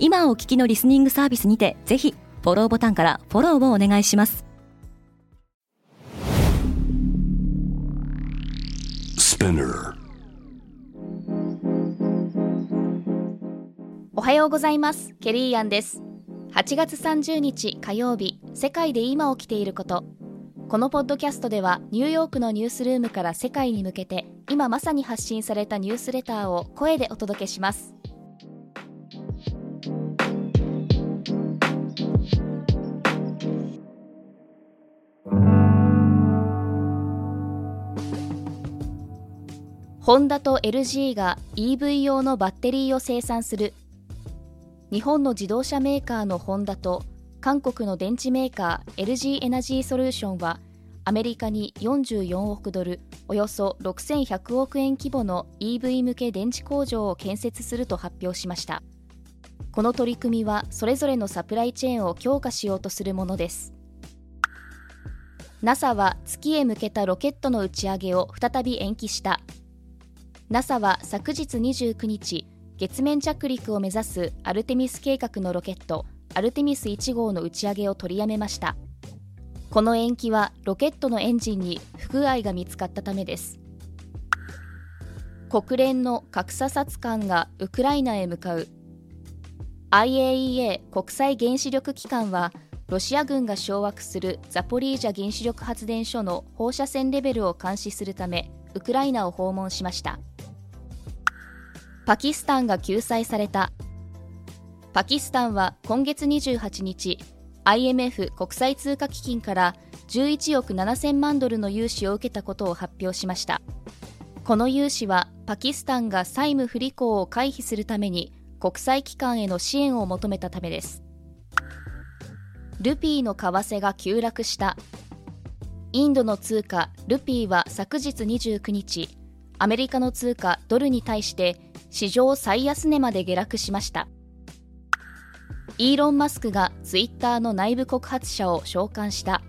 今お聞きのリスニングサービスにてぜひフォローボタンからフォローをお願いします。おはようございます。ケリーアンです。8月30日火曜日世界で今起きていること。このポッドキャストではニューヨークのニュースルームから世界に向けて今まさに発信されたニュースレターを声でお届けしますホンダと LG が EV 用のバッテリーを生産する。日本の自動車メーカーのホンダと韓国の電池メーカー LG エナジーソリューションはアメリカに44億ドルおよそ6100億円規模の EV 向け電池工場を建設すると発表しました。この取り組みはそれぞれのサプライチェーンを強化しようとするものです。NASA は月へ向けたロケットの打ち上げを再び延期した。NASA は昨日29日月面着陸を目指すアルテミス計画のロケットアルテミス1号の打ち上げを取りやめました。この延期はロケットのエンジンに不具合が見つかったためです。国連の格差殺官がウクライナへ向かう。IAEA 国際原子力機関はロシア軍が掌握するザポリージャ原子力発電所の放射線レベルを監視するためウクライナを訪問しました。パキスタンが救済された。パキスタンは今月28日 IMF 国際通貨基金から11億7000万ドルの融資を受けたことを発表しました。この融資はパキスタンが債務不履行を回避するために国際機関への支援を求めたためです。ルピーの為替が急落した。インドの通貨ルピーは昨日29日アメリカの通貨ドルに対して史上最安値まで下落しました。イーロン・マスクがツイッターの内部告発者を召喚した。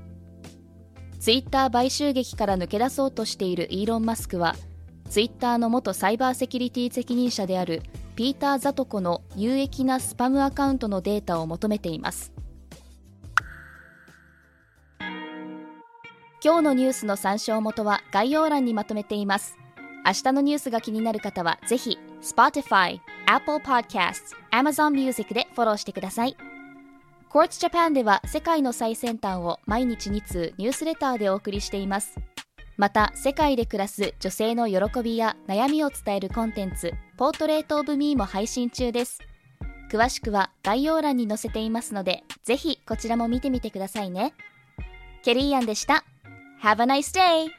ツイッター買収劇から抜け出そうとしているイーロン・マスクはツイッターの元サイバーセキュリティ責任者であるピーター・ザトコの有益なスパムアカウントのデータを求めています。今日のニュースの参照元は概要欄にまとめています。明日のニュースが気になる方はぜひ Spotify、Apple Podcasts、Amazon Music でフォローしてください。Quartz Japan では世界の最先端を毎日2通ニュースレターでお送りしています。また、世界で暮らす女性の喜びや悩みを伝えるコンテンツ、ポートレートオブミーも配信中です。詳しくは概要欄に載せていますので、ぜひこちらも見てみてくださいね。ケリーアンでした。Have a nice day!